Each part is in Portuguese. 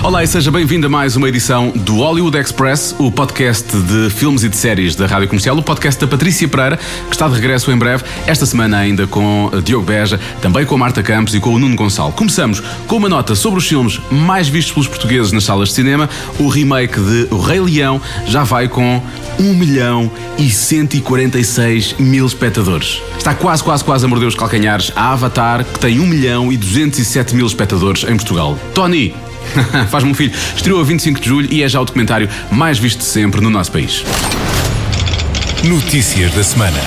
Olá e seja bem-vindo a mais uma edição do Hollywood Express, o podcast de filmes e de séries da Rádio Comercial, o podcast da Patrícia Pereira, que está de regresso em breve, esta semana ainda com Diogo Beja, também com a Marta Campos e com o Nuno Gonçalo. Começamos com uma nota sobre os filmes mais vistos pelos portugueses nas salas de cinema. O remake de O Rei Leão já vai com 1 milhão e 146 mil espectadores. Está quase, quase, quase a morder os calcanhares a Avatar, que tem 1 milhão e 207 mil espectadores em Portugal. Tony, Faz-me um filho. Estreou a 25 de julho e é já o documentário mais visto de sempre no nosso país. Notícias da semana.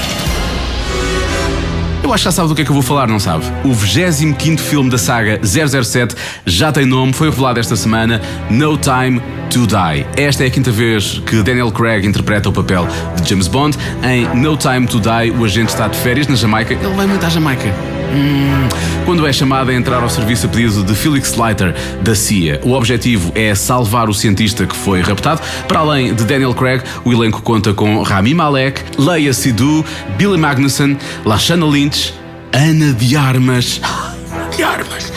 Eu acho que já sabe do que é que eu vou falar, não sabe? O 25 filme da saga 007 já tem nome, foi revelado esta semana: No Time to Die. Esta é a quinta vez que Daniel Craig interpreta o papel de James Bond. Em No Time to Die, o agente está de férias na Jamaica. Ele vai muito à Jamaica. Hum, quando é chamado a entrar ao serviço a pedido de Felix Leiter, da CIA. O objetivo é salvar o cientista que foi raptado. Para além de Daniel Craig, o elenco conta com Rami Malek, Leia Sidhu, Billy Magnussen, Lashana Lynch, Ana de Armas. De Armas!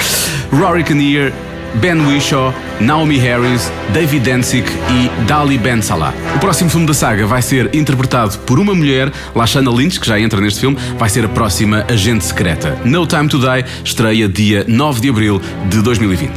Rory Kinnear, Ben Whishaw, Naomi Harris, David Danzig e Dali Ben Salah. O próximo filme da saga vai ser interpretado por uma mulher, Lashana Lynch, que já entra neste filme, vai ser a próxima agente secreta. No Time to Die estreia dia 9 de abril de 2020.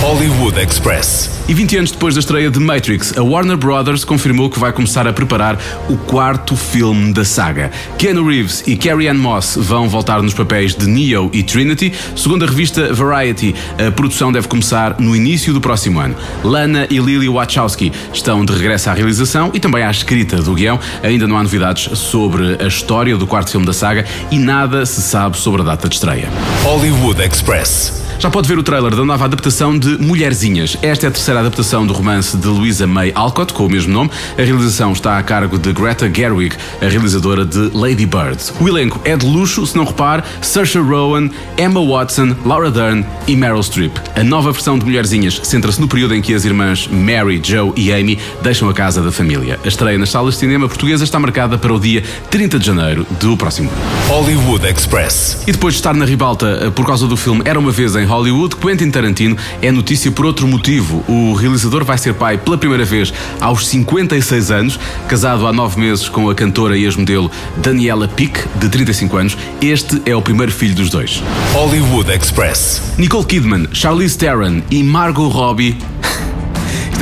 Hollywood Express. E 20 anos depois da estreia de Matrix, a Warner Brothers confirmou que vai começar a preparar o quarto filme da saga. Keanu Reeves e Carrie Ann Moss vão voltar nos papéis de Neo e Trinity. Segundo a revista Variety, a produção deve começar no início do próximo ano. Lana e Lily Wachowski estão de regresso à realização e também à escrita do guião. Ainda não há novidades sobre a história do quarto filme da saga e nada se sabe sobre a data de estreia. Hollywood Express. Já pode ver o trailer da nova adaptação de Mulherzinhas. Esta é a terceira adaptação do romance de Louisa May Alcott, com o mesmo nome. A realização está a cargo de Greta Gerwig, a realizadora de Lady Bird. O elenco é de luxo, se não repare, Saoirse Rowan, Emma Watson, Laura Dern e Meryl Streep. A nova versão de Mulherzinhas centra-se no período em que as irmãs Mary, Joe e Amy deixam a casa da família. A estreia nas salas de cinema portuguesas está marcada para o dia 30 de janeiro do próximo ano. Hollywood Express. E depois de estar na ribalta eh, por causa do filme Era uma Vez em Hollywood, Quentin Tarantino é notícia por outro motivo. O realizador vai ser pai pela primeira vez aos 56 anos, casado há nove meses com a cantora e ex-modelo Daniela Pick, de 35 anos. Este é o primeiro filho dos dois. Hollywood Express. Nicole Kidman, Charlize Theron e Margot Robbie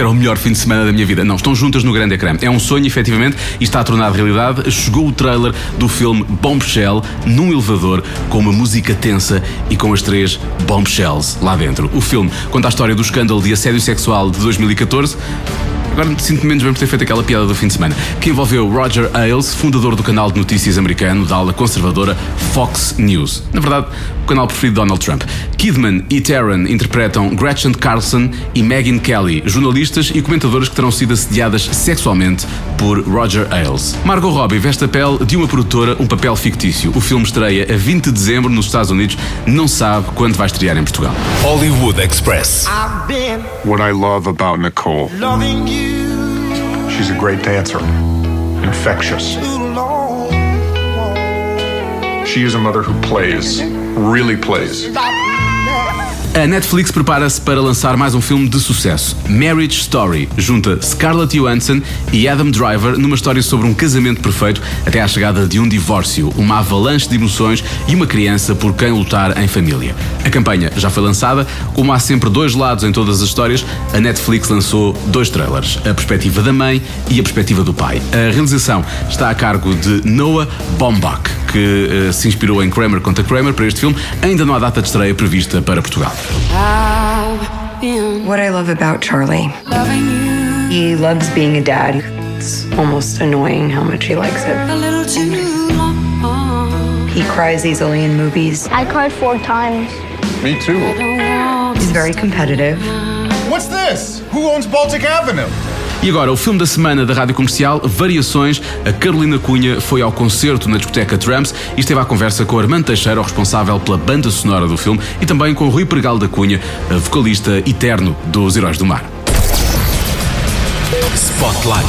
era o melhor fim de semana da minha vida. Não, estão juntas no grande ecrã. É um sonho, efetivamente, e está tornado realidade. Chegou o trailer do filme Bombshell num elevador com uma música tensa e com as três Bombshells lá dentro. O filme conta a história do escândalo de assédio sexual de 2014. Agora sinto menos bem por ter feito aquela piada do fim de semana, que envolveu Roger Ailes, fundador do canal de notícias americano da ala conservadora Fox News. Na verdade, o canal preferido de Donald Trump. Kidman e Taron interpretam Gretchen Carlson e Megan Kelly, jornalistas e comentadoras que terão sido assediadas sexualmente por Roger Ailes. Margot Robbie veste a pele de uma produtora, um papel fictício. O filme estreia a 20 de dezembro nos Estados Unidos, não sabe quando vai estrear em Portugal. Hollywood Express. What I love about Nicole. She's a great dancer. Infectious. She is a mother who plays, really plays. A Netflix prepara-se para lançar mais um filme de sucesso. Marriage Story junta Scarlett Johansson e Adam Driver numa história sobre um casamento perfeito até à chegada de um divórcio, uma avalanche de emoções e uma criança por quem lutar em família. A campanha já foi lançada, como há sempre dois lados em todas as histórias, a Netflix lançou dois trailers, a perspectiva da mãe e a perspectiva do pai. A realização está a cargo de Noah Baumbach, que uh, se inspirou em Kramer contra Kramer para este filme. Ainda não há data de estreia prevista para Portugal. What I love about Charlie, he loves being a dad. It's almost annoying how much he likes it. He cries easily in movies. I cried four times. Me too. He's very competitive. What's this? Who owns Baltic Avenue? E agora, o filme da semana da Rádio Comercial, Variações. A Carolina Cunha foi ao concerto na discoteca Trams e esteve à conversa com Armando Teixeira, o responsável pela banda sonora do filme, e também com Rui Pregal da Cunha, vocalista eterno dos Heróis do Mar. Spotlight.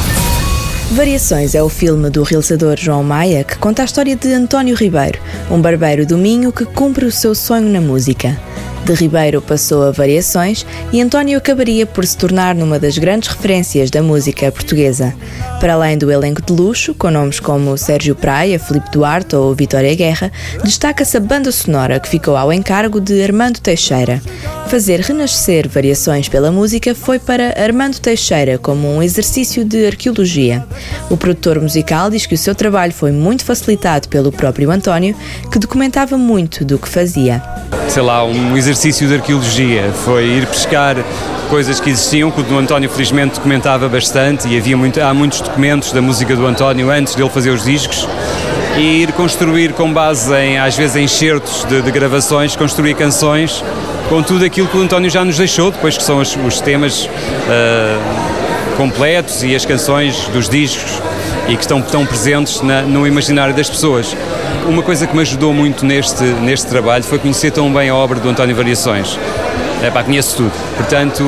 Variações é o filme do realizador João Maia que conta a história de António Ribeiro, um barbeiro do Minho que cumpre o seu sonho na música. De Ribeiro passou a Variações e António acabaria por se tornar numa das grandes referências da música portuguesa. Para além do elenco de luxo, com nomes como Sérgio Praia, Filipe Duarte ou Vitória Guerra, destaca-se a banda sonora que ficou ao encargo de Armando Teixeira. Fazer renascer variações pela música foi para Armando Teixeira como um exercício de arqueologia. O produtor musical diz que o seu trabalho foi muito facilitado pelo próprio António, que documentava muito do que fazia. Sei lá, um exercício de arqueologia, foi ir pescar coisas que existiam, que o António felizmente documentava bastante e havia muito, há muitos documentos da música do António antes dele fazer os discos e ir construir com base em, às vezes, em enxertos de, de gravações, construir canções com tudo aquilo que o António já nos deixou, depois que são os, os temas uh, completos e as canções dos discos e que estão tão presentes na, no imaginário das pessoas. Uma coisa que me ajudou muito neste, neste trabalho foi conhecer tão bem a obra do António Variações. É, pá, conheço tudo. Portanto,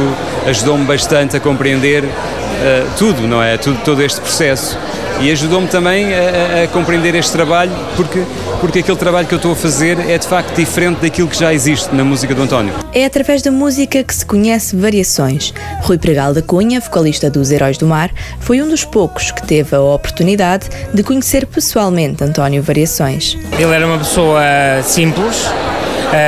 ajudou-me bastante a compreender uh, tudo, não é? Tudo, todo este processo e ajudou-me também a, a, compreender este trabalho porque, porque aquele trabalho que eu estou a fazer é de facto diferente daquilo que já existe na música do António. É através da música que se conhece variações. Rui Pregal da Cunha, vocalista dos Heróis do Mar, foi um dos poucos que teve a oportunidade de conhecer pessoalmente António Variações. Ele era uma pessoa simples,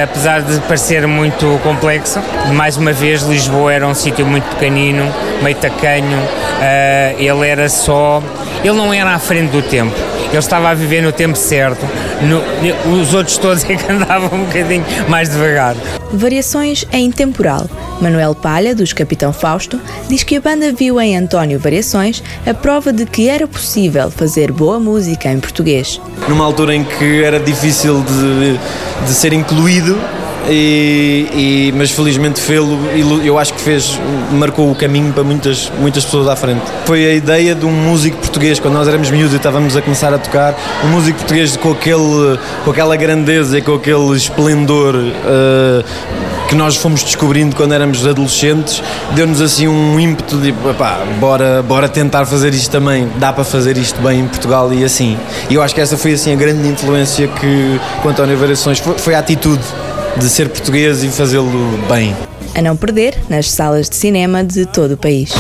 apesar de parecer muito complexo. Mais uma vez, Lisboa era um sítio muito pequenino, meio tacanho, eh, ele era só. Ele não era à frente do tempo, ele estava a viver no tempo certo. No, os outros todos é que andavam um bocadinho mais devagar. Variações é intemporal. Manuel Palha, dos Capitão Fausto, diz que a banda viu em António Variações a prova de que era possível fazer boa música em português. Numa altura em que era difícil de, de ser incluído e, e, mas felizmente fê-lo, eu acho que fez, marcou o caminho para muitas, muitas pessoas à frente. Foi a ideia de um músico português, quando nós éramos miúdos e estávamos a começar a tocar, um músico português com, aquele, com aquela grandeza e com aquele esplendor uh, que nós fomos descobrindo quando éramos adolescentes, deu-nos assim um ímpeto de, pá, bora, bora tentar fazer isto também, dá para fazer isto bem em Portugal e assim. E eu acho que essa foi assim a grande influência que, com António Variações, foi, foi a atitude de ser português e fazê-lo bem. A não perder nas salas de cinema de todo o país.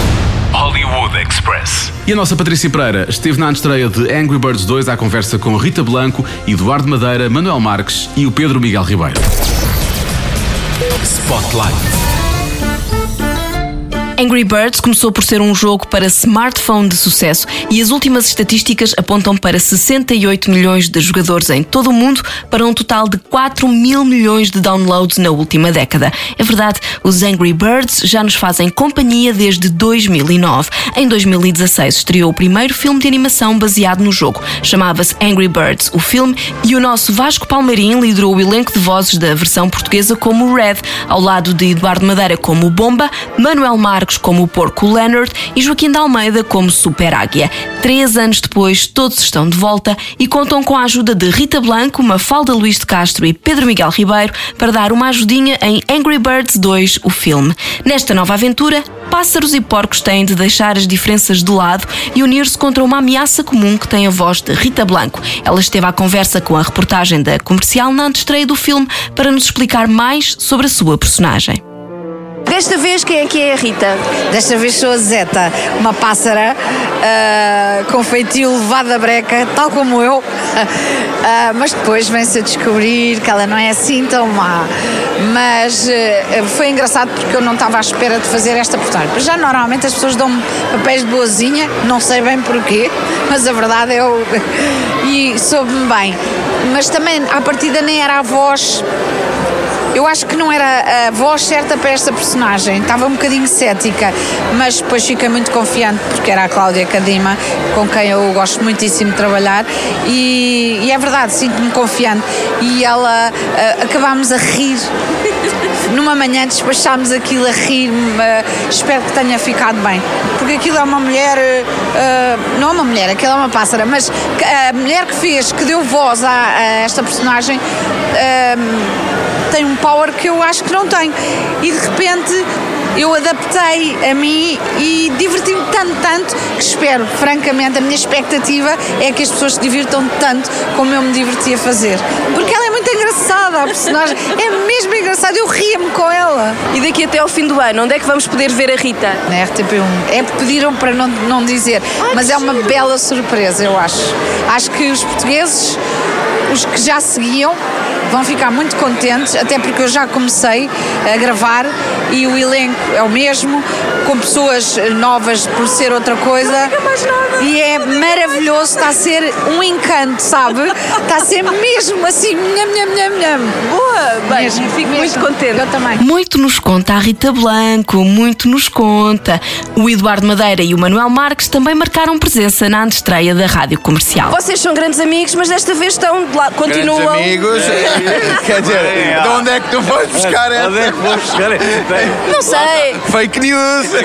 Hollywood Express. E a nossa Patrícia Pereira esteve na estreia de Angry Birds 2 à conversa com Rita Blanco, Eduardo Madeira, Manuel Marques e o Pedro Miguel Ribeiro. Spotlight. Angry Birds começou por ser um jogo para smartphone de sucesso e as últimas estatísticas apontam para 68 milhões de jogadores em todo o mundo, para um total de 4 mil milhões de downloads na última década. É verdade, os Angry Birds já nos fazem companhia desde 2009. Em 2016 estreou o primeiro filme de animação baseado no jogo. Chamava-se Angry Birds, o filme, e o nosso Vasco Palmeirim liderou o elenco de vozes da versão portuguesa como Red, ao lado de Eduardo Madeira como Bomba, Manuel Como o Porco Leonard e Joaquim de Almeida como Super Águia. Três anos depois, todos estão de volta e contam com a ajuda de Rita Blanco, Mafalda Luís de Castro e Pedro Miguel Ribeiro para dar uma ajudinha em Angry Birds 2, o filme. Nesta nova aventura, pássaros e porcos têm de deixar as diferenças de lado e unir-se contra uma ameaça comum que tem a voz de Rita Blanco. Ela esteve à conversa com a reportagem da comercial na antestreia do filme para nos explicar mais sobre a sua personagem. Desta vez, quem é que é a Rita? Desta vez sou a Zeta, uma pássara uh, com feitio levado a breca, tal como eu, uh, mas depois vem-se a descobrir que ela não é assim tão má. Mas uh, foi engraçado porque eu não estava à espera de fazer esta portagem. Já normalmente as pessoas dão-me papéis de boazinha, não sei bem porquê, mas a verdade é eu. e soube-me bem. Mas também, à partida, nem era a voz eu acho que não era a voz certa para esta personagem, estava um bocadinho cética, mas depois fiquei muito confiante porque era a Cláudia Cadima, com quem eu gosto muitíssimo de trabalhar, e, e é verdade, sinto-me confiante. E ela, uh, acabámos a rir. Numa manhã despachámos aquilo a rir, uh, espero que tenha ficado bem, porque aquilo é uma mulher, uh, não é uma mulher, aquilo é uma pássara, mas a mulher que fez, que deu voz a, a esta personagem, tem um power que eu acho que não tem. E de repente eu adaptei a mim e diverti-me tanto, tanto, que espero, francamente, a minha expectativa é que as pessoas se divirtam tanto como eu me diverti a fazer. Porque ela é muito engraçada, a personagem é mesmo engraçada, eu ria-me com ela. E daqui até ao fim do ano, onde é que vamos poder ver a Rita? Na RTP1. É que pediram para não, não dizer, mas é uma bela surpresa, eu acho. Acho que os portugueses, os que já seguiam, vão ficar muito contentes, até porque eu já comecei a gravar e o elenco é o mesmo, com pessoas novas por ser outra coisa. E é maravilhoso, está a ser um encanto, sabe? Está a ser mesmo assim, nham, nham, nham, nham. Boa! Bem, Mesmo, fico mesmo. muito contente. Eu também. Muito nos conta a Rita Blanco, muito nos conta. O Eduardo Madeira e o Manuel Marques também marcaram presença na antestreia da Rádio Comercial. Vocês são grandes amigos, mas desta vez estão de lá, continuam. Grandes amigos. Quer dizer, de onde é que tu foste buscar essa? Onde é que vou buscar Não sei. Fake news.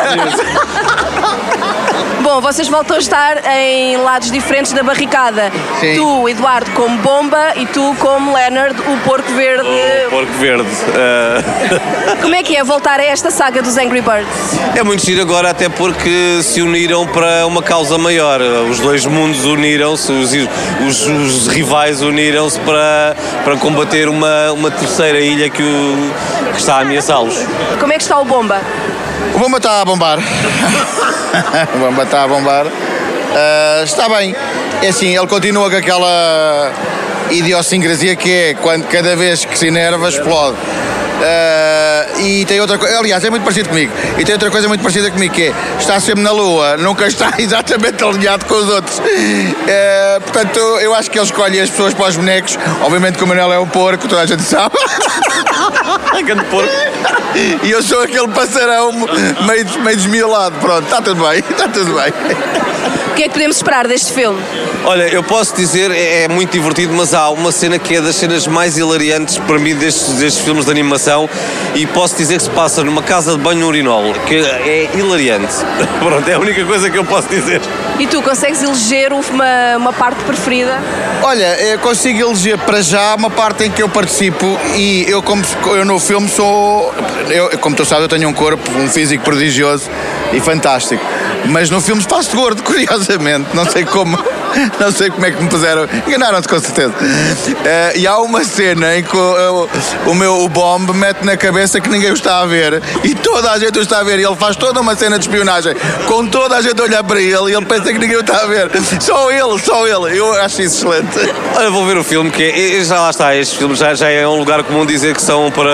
Bom, vocês voltam a estar em lados diferentes da barricada. Sim. Tu, Eduardo, como Bomba e tu, como Leonard, o Porco Verde. Porco Verde. eh, Como é que é voltar a esta saga dos Angry Birds? é muito giro agora, até porque se uniram para uma causa maior. Os dois mundos uniram-se, os, os- os rivais uniram-se para, para combater uma, uma terceira ilha que, o- que está a ameaçá-los. Como é que está o Bomba? O bomba está a bombar. o bomba está a bombar. Ah, está bem. É assim, ele continua com aquela idiosincrasia que é quando cada vez que se enerva explode. Ah, e tem outra coisa, aliás, é muito parecido comigo. E tem outra coisa muito parecida comigo que é está sempre na lua, nunca está exatamente alinhado com os outros. Ah, portanto, eu acho que ele escolhe as pessoas para os bonecos. Obviamente que o Manuel é um porco, toda a gente sabe. Grande porco. E eu sou aquele passarão meio, meio desmiolado. Pronto, está tudo bem, está tudo bem. O que é que podemos esperar deste filme? Olha, eu posso dizer, é, é muito divertido, mas há uma cena que é das cenas mais hilariantes para mim destes, destes filmes de animação e posso dizer que se passa numa casa de banho urinol, que é hilariante. Pronto, é a única coisa que eu posso dizer. E tu, consegues eleger uma, uma parte preferida? Olha, eu consigo eleger para já uma parte em que eu participo e eu, como eu no filme sou. Eu, como tu sabes, eu tenho um corpo, um físico prodigioso e fantástico. Mas no filme faço de gordo, Não sei como. Não sei como é que me puseram. Enganaram-te com certeza. Eh, e há uma cena em que o, o- o meu o bomb mete na cabeça que ninguém o está a ver e toda a gente o está a ver. E ele faz toda uma cena de espionagem com toda a gente a olhar para ele e ele pensa que ninguém o está a ver. Só ele, só ele. Eu acho isso excelente. Olha, vou ver o filme, que é, já lá está, estes filmes já, já é um lugar comum dizer que são para,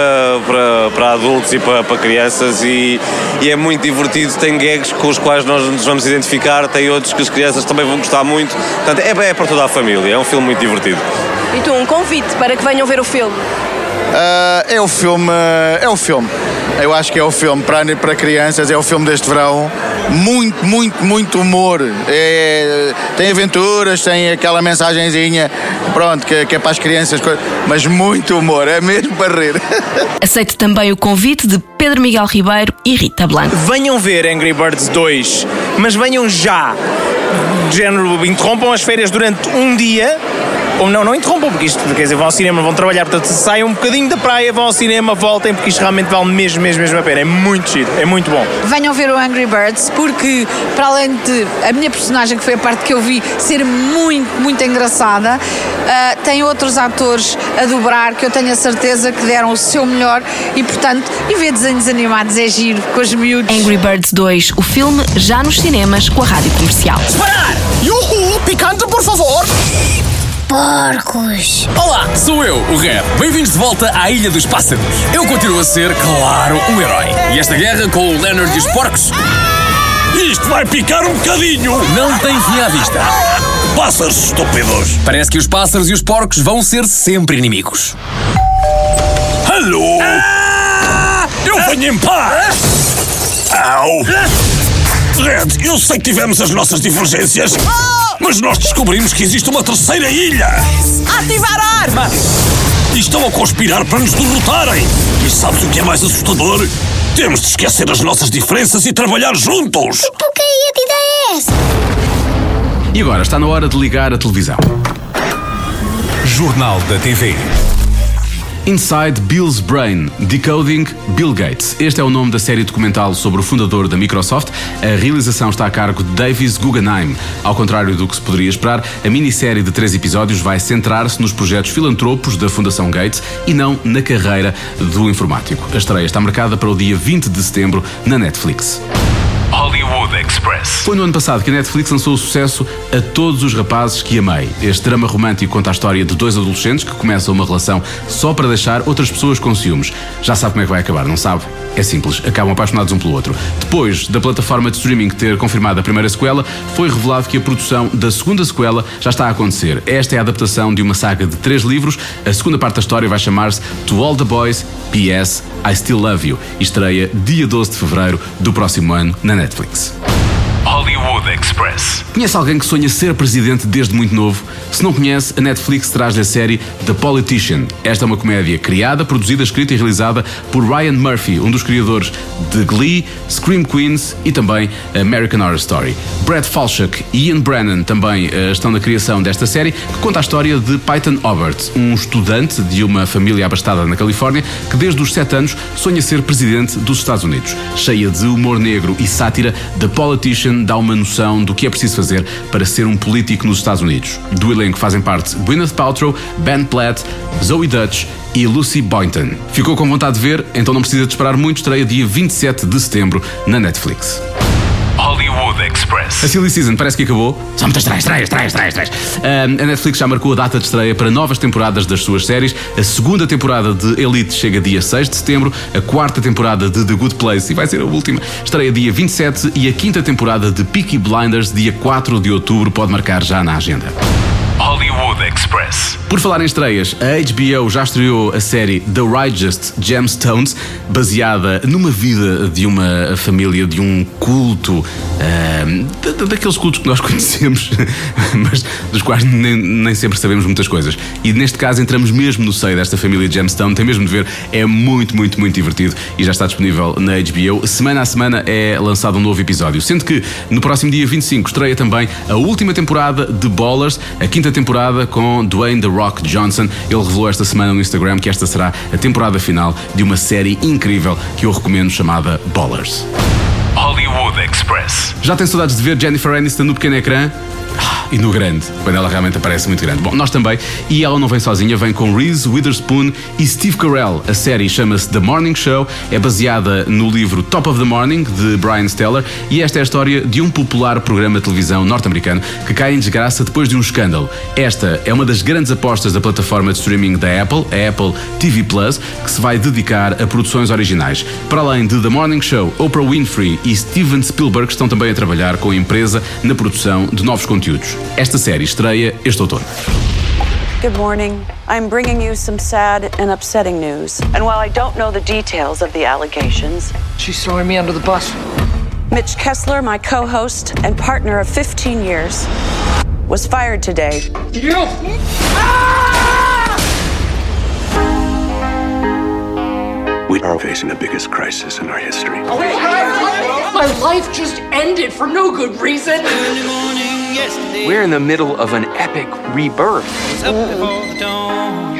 para, para adultos e para, para crianças e, e é muito divertido, tem gags com os quais nós nos vamos identificar, tem outros que as crianças também vão gostar muito, portanto é, é para toda a família, é um filme muito divertido. E tu, um convite para que venham ver o filme? Ah, é o filme, é o filme. Eu acho que é o filme para, para crianças, é o filme deste verão. Muito, muito, muito humor. É- tem aventuras, tem aquela mensagenzinha, pronto, que, que é para as crianças, mas muito humor, é mesmo para rir. Aceite também o convite de Pedro Miguel Ribeiro e Rita Blanco. Venham ver Angry Birds 2, mas venham já. De género, interrompam as férias durante um dia. Ou não, não interrompam, porque isto, quer dizer, vão ao cinema, vão trabalhar, portanto, saiam um bocadinho da praia, vão ao cinema, voltem, porque isto realmente vale mesmo, mesmo, mesmo a pena. É muito giro, é muito bom. Venham ver o Angry Birds porque, para além de a minha personagem, que foi a parte que eu vi, ser muito, muito engraçada, ah, tem outros atores a dobrar que eu tenho a certeza que deram o seu melhor e, portanto, e ver desenhos animados é giro com os miúdos. Angry Birds 2, o filme já nos cinemas com a rádio comercial. Parar! Yuhu! Picante, por favor! Porcos! Olá, sou eu, o Red. Bem-vindos de volta à Ilha dos Pássaros. Eu continuo a ser, claro, um herói. E esta guerra com o Leonard e os porcos? Isto vai picar um bocadinho! Não tem fim à vista. Pássaros estúpidos! Parece que os pássaros e os porcos vão ser sempre inimigos. Alô? Eu venho em paz! Au! Red, eu sei que tivemos as nossas divergências, mas nós descobrimos que existe uma terceira ilha! Ativar a arma! E estão a conspirar para nos derrotarem! E sabes o que é mais assustador? Temos de esquecer as nossas diferenças e trabalhar juntos! Porque aí a ideia é essa? E agora está na hora de ligar a televisão. Jornal da TV. Inside Bill's Brain Decoding Bill Gates. Este é o nome da série documental sobre o fundador da Microsoft. A realização está a cargo de Davis Guggenheim. Ao contrário do que se poderia esperar, a minissérie de três episódios vai centrar-se nos projetos filantropos da Fundação Gates e não na carreira do informático. A estreia está marcada para o dia 20 de setembro na Netflix. Hollywood Express. Foi no ano passado que a Netflix lançou o sucesso A Todos os Rapazes que Amei. Este drama romântico conta a história de dois adolescentes que começam uma relação só para deixar outras pessoas com ciúmes. Já sabe como é que vai acabar, não sabe? É simples, acabam apaixonados um pelo outro. Depois da plataforma de streaming ter confirmado a primeira sequela, foi revelado que a produção da segunda sequela já está a acontecer. Esta é a adaptação de uma saga de três livros. A segunda parte da história vai chamar-se To All the Boys, P.S. I Still Love You e estreia dia 12 de fevereiro do próximo ano na Netflix. Hollywood Express. Conhece alguém que sonha ser presidente desde muito novo? Se não conhece, a Netflix traz-lhe a série The Politician. Esta é uma comédia criada, produzida, escrita e realizada por Ryan Murphy, um dos criadores de Glee, Scream Queens e também American Horror Story. Brad Falchuk e Ian Brennan também uh, estão na criação desta série, que conta a história de Peyton Obert, um estudante de uma família abastada na Califórnia que desde os 7 anos sonha ser presidente dos Estados Unidos. Cheia de humor negro e sátira, The Politician dá uma noção do que é preciso fazer para ser um político nos Estados Unidos. Do elenco fazem parte Gwyneth Paltrow, Ben Platt, Zoe Dutch e Lucy Boynton. Ficou com vontade de ver? Então não precisa de esperar muito, estreia dia 27 de setembro na Netflix. Hollywood Express. A Silly Season parece que acabou. São muitas estreias, estreias, estreias, estreias, estreias. a Netflix já marcou a data de estreia para novas temporadas das suas séries. A segunda temporada de Elite chega dia 6 de setembro. A quarta temporada de The Good Place, e vai ser a última, estreia dia 27. E a quinta temporada de Peaky Blinders, dia 4 de outubro, pode marcar já na agenda. Hollywood Express. Por falar em estreias, a HBO já estreou a série The Righteous Gemstones, baseada numa vida de uma família, de um culto, uh, daqueles cultos que nós conhecemos, mas dos quais nem, nem, sempre sabemos muitas coisas. E neste caso entramos mesmo no seio desta família Gemstone, tem mesmo de ver, é muito, muito, muito divertido e já está disponível na HBO. Semana a semana é lançado um novo episódio, sendo que no próximo dia 25 estreia também a última temporada de Ballers, a quinta temporada com Dwayne The Rock Johnson. Ele revelou esta semana no Instagram que esta será a temporada final de uma série incrível que eu recomendo chamada Ballers. Hollywood Express. Já tem saudades de ver Jennifer Aniston no pequeno ecrã? e no grande, quando ela realmente aparece muito grande. Bom, nós também. E ela não vem sozinha, vem com Reese Witherspoon e Steve Carell. A série chama-se The Morning Show, é baseada no livro Top of the Morning, de Brian Steller, e esta é a história de um popular programa de televisão norte-americano que cai em desgraça depois de um escândalo. Esta é uma das grandes apostas da plataforma de streaming da Apple, a Apple TV Plus, que se vai dedicar a produções originais. Para além de The Morning Show, Oprah Winfrey e Steven Spielberg estão também a trabalhar com a empresa na produção de novos conteúdos. Esta série estreia este outono. Good morning. I'm bringing you some sad and upsetting news. And while I don't know the details of the allegations, she's throwing me under the bus. Mitch Kessler, my co host and partner of 15 years, was fired today. You! Ah! We are facing the biggest crisis in our history. My life just ended for no good reason. We're in the middle of an epic rebirth.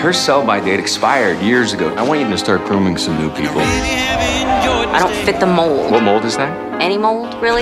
Her sell by date expired years ago. I want you to start grooming some new people. I don't fit the mold. What mold is that? Any mold, really?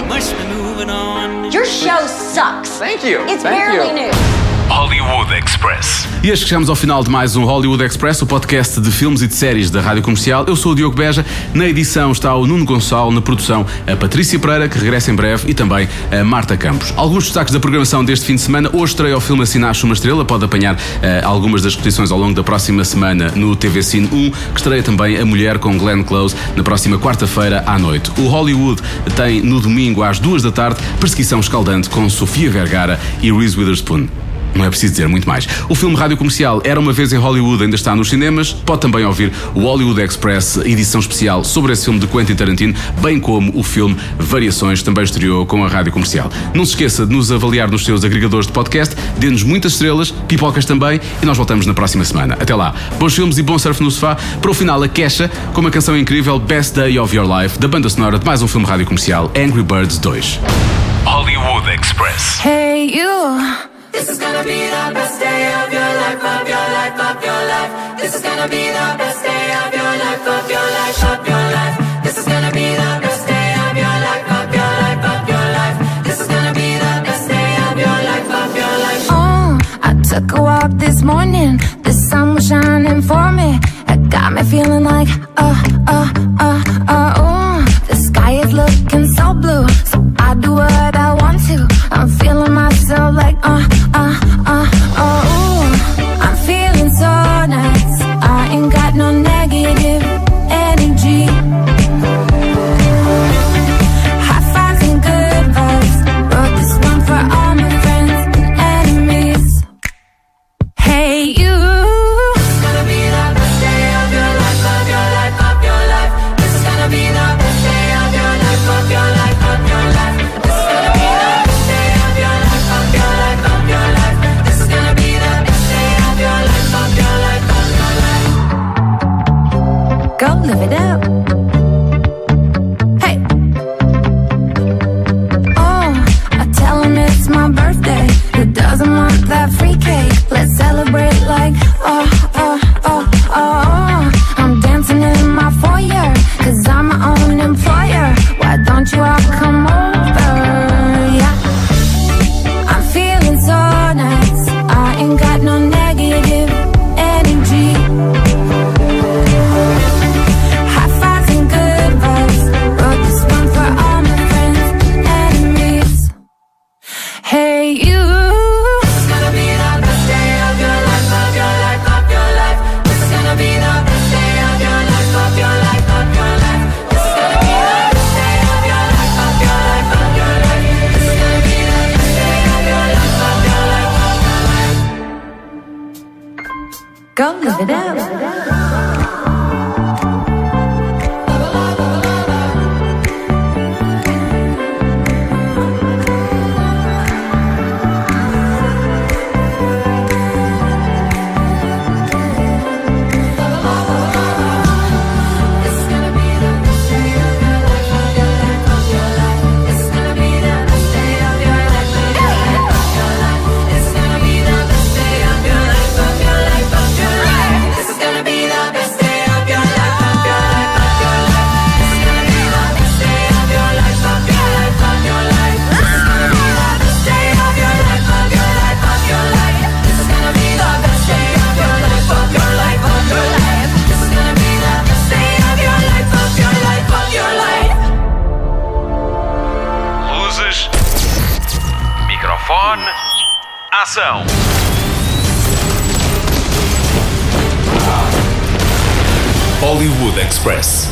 Your show sucks. Thank you. It's Thank barely you. new. Hollywood Express. E que chegamos ao final de mais um Hollywood Express, o podcast de filmes e de séries da Rádio Comercial. Eu sou o Diogo Beja, na edição está o Nuno Gonçalo, na produção a Patrícia Pereira, que regressa em breve, e também a Marta Campos. Alguns destaques da programação deste fim de semana. Hoje estreia o filme Nasce uma Estrela, pode apanhar uh, algumas das repetições ao longo da próxima semana no TV Cine 1, que estreia também A Mulher com Glenn Close na próxima quarta-feira à noite. O Hollywood tem no domingo às duas da tarde Perseguição Escaldante com Sofia Vergara e Reese Witherspoon. Não é preciso dizer muito mais. O filme Rádio Comercial Era uma vez em Hollywood ainda está nos cinemas. Pode também ouvir o Hollywood Express, edição especial sobre esse filme de Quentin Tarantino, bem como o filme Variações, também estreou com a Rádio Comercial. Não se esqueça de nos avaliar nos seus agregadores de podcast, dê-nos muitas estrelas, pipocas também, e nós voltamos na próxima semana. Até lá. Bons filmes e bom surf no sofá. Para o final, a queixa com uma canção incrível, Best Day of Your Life, da banda sonora de mais um filme Rádio Comercial, Angry Birds 2. Hollywood Express. Hey, you. This is gonna be the best day of your life, of your life, of your life. This is gonna be the best day of your life, of your life, of your life. This is gonna be the best day of your life, of your life, of your life. This is gonna be the best day of your life, of your life. Oh, I took a walk this morning Come live it up. Express.